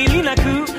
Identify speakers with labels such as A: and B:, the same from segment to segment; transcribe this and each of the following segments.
A: 限りなく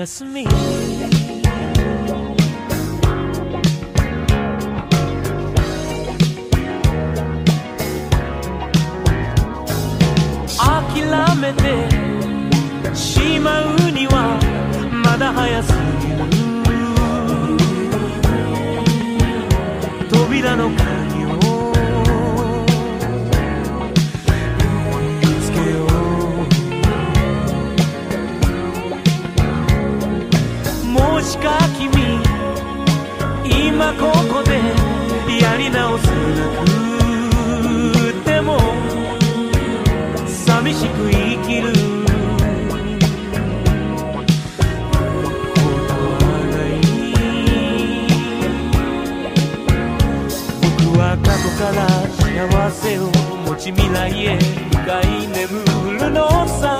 A: just me しまうにはまだ早すぎる。扉のここでやり直せなくても寂しく生きる。僕は過去から幸せを持ち未来へ。向かい眠るのさ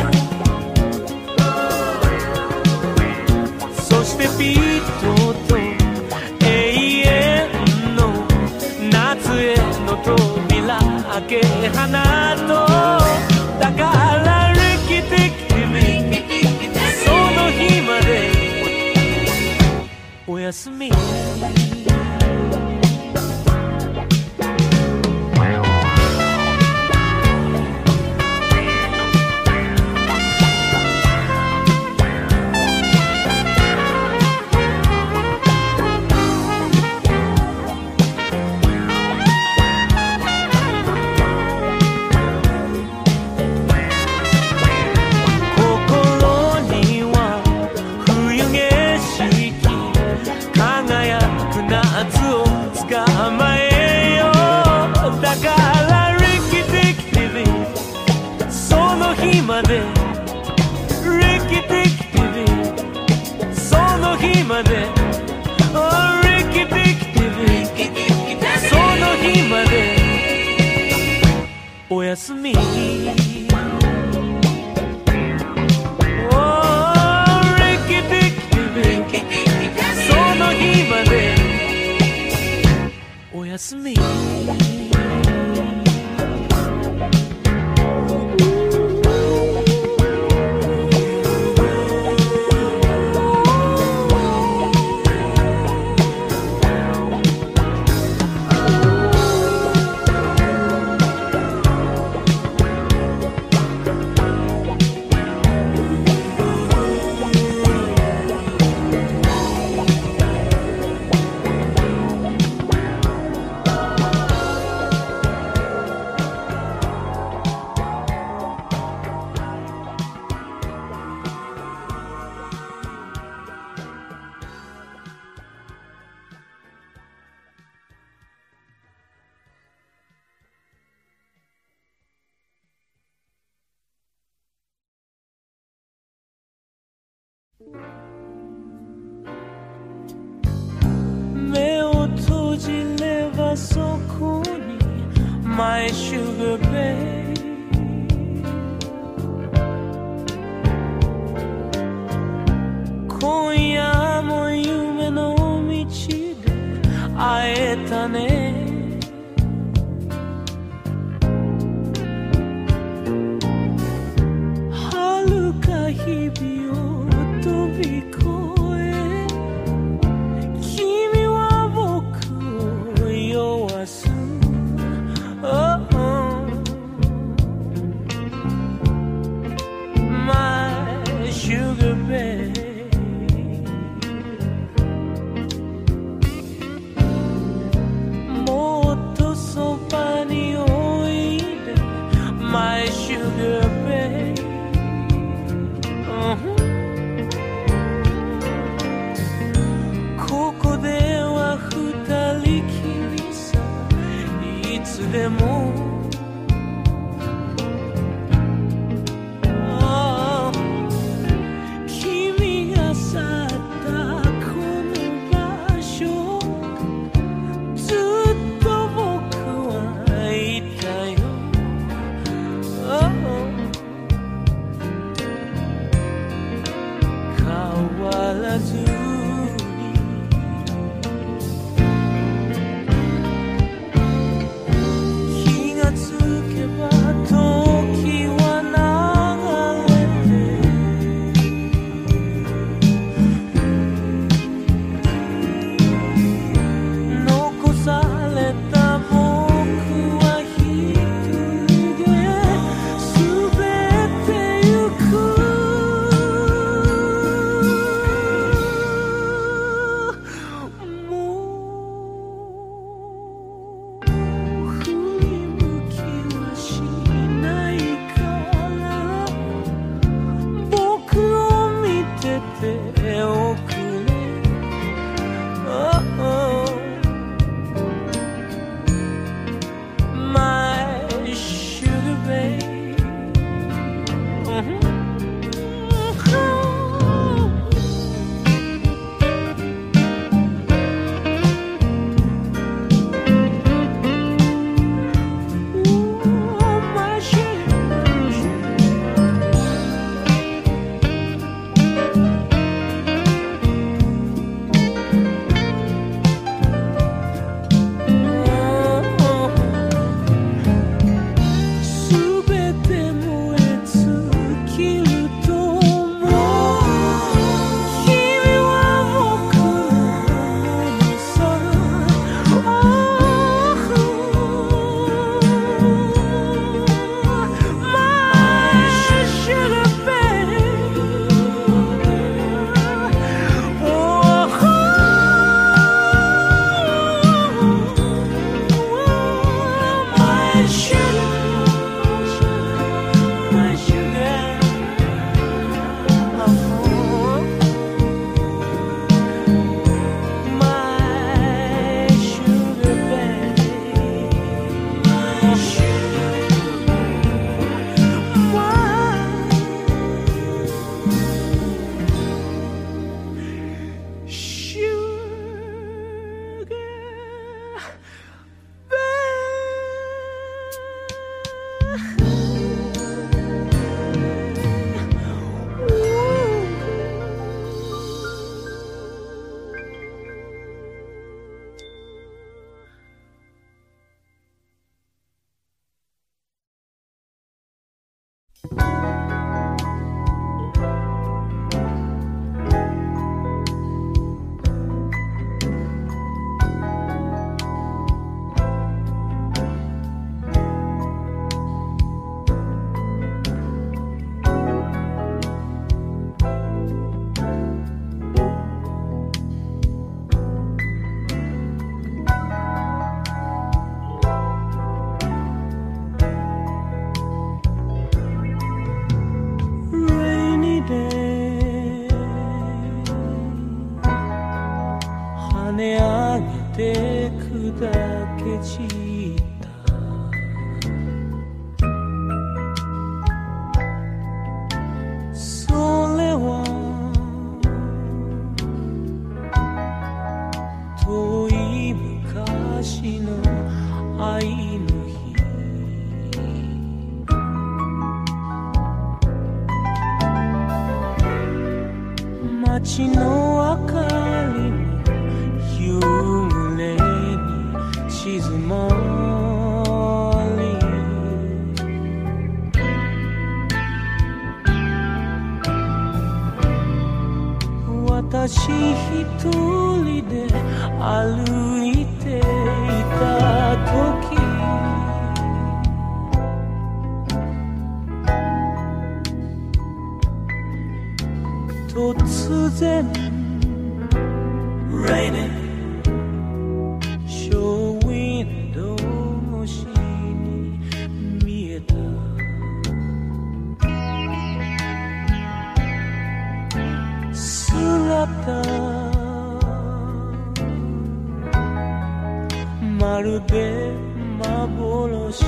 A: まるで幻。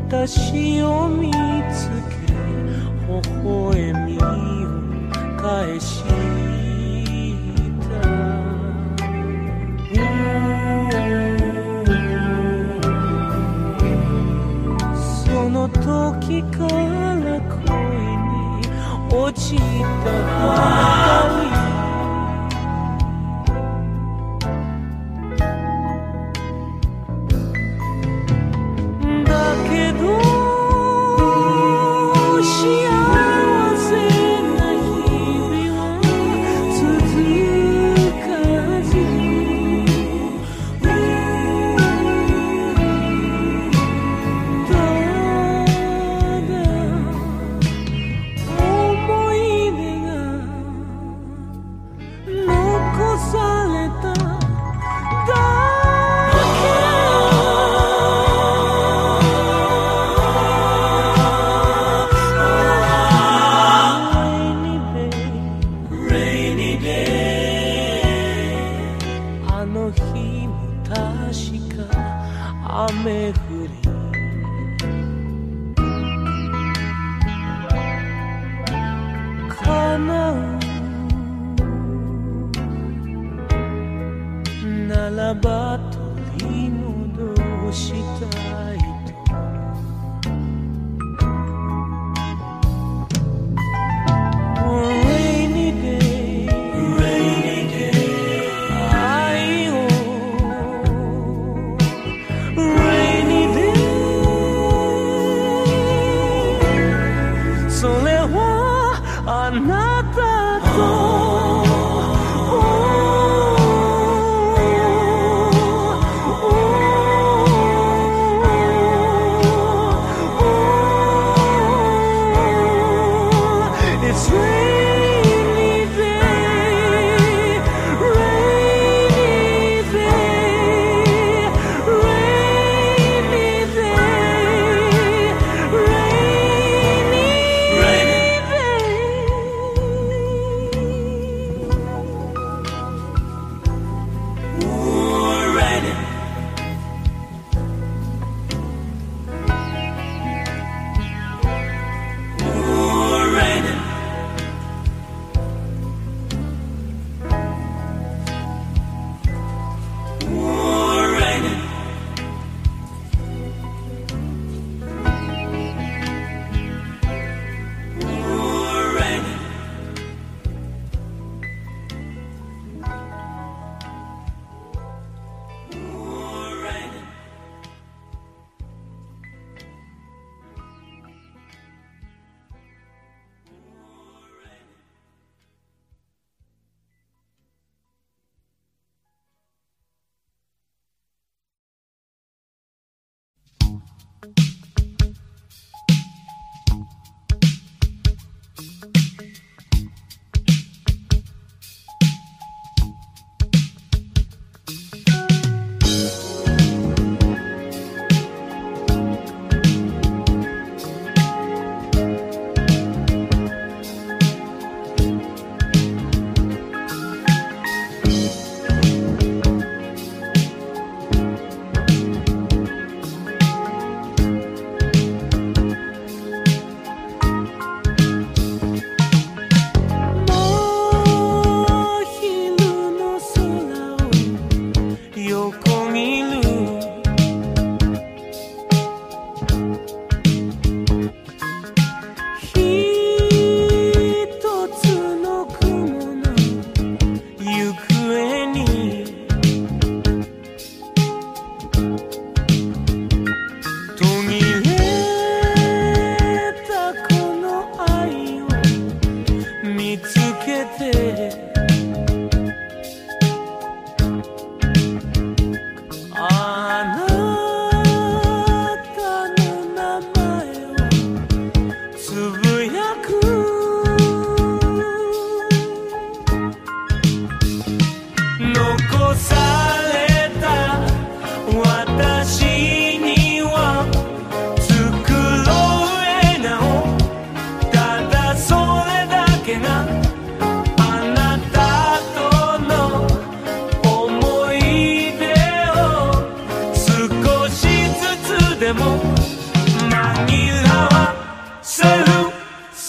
A: 私を見つけ微笑みを返し一个了，可以你，我记得回忆。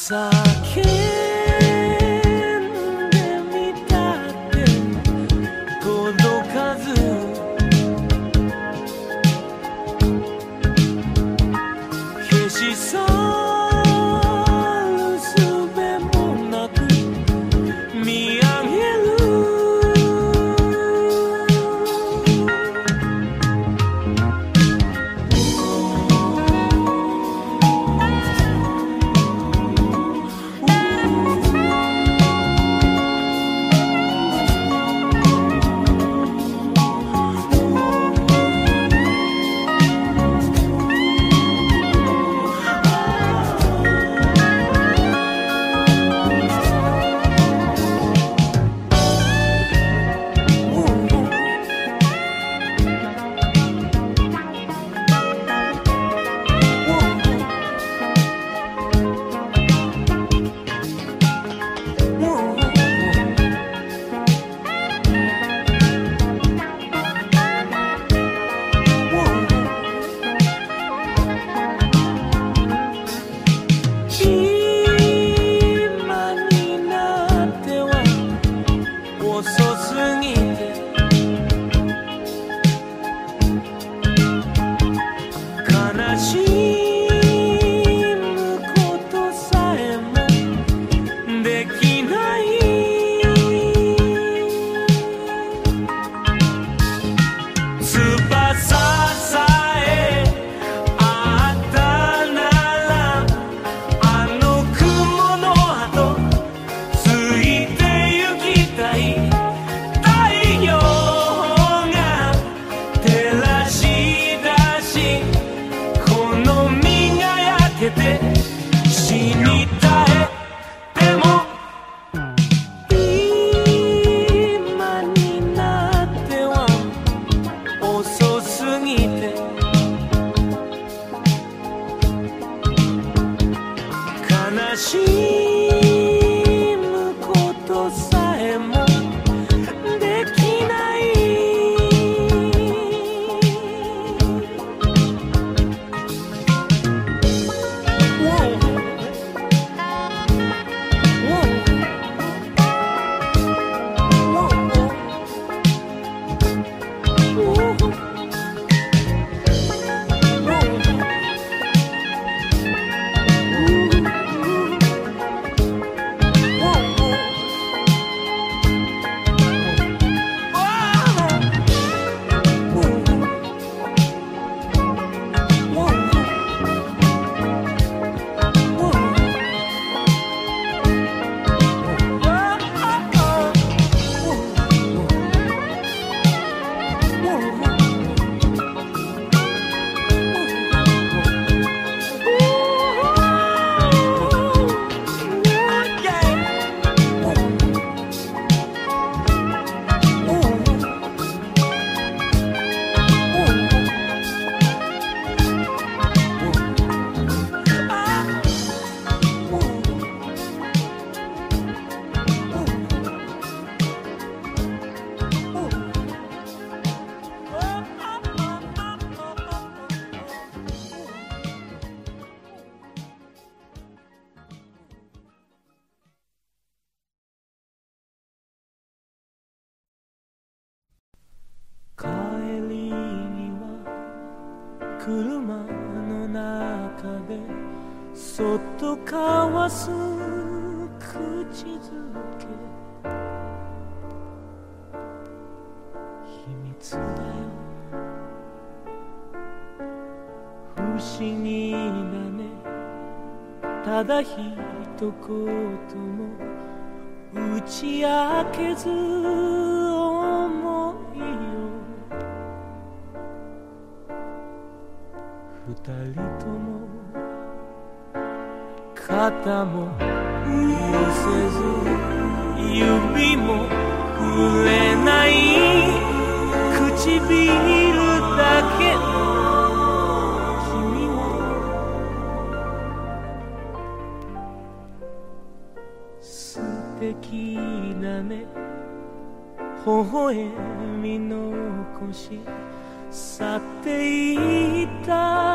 A: passar. そっと交わす口づけ。秘密だよ。不思議なね。ただ一言も打ち明けず肩もせず指も触れない唇だけ。君は素敵なね微笑み残し。去っていった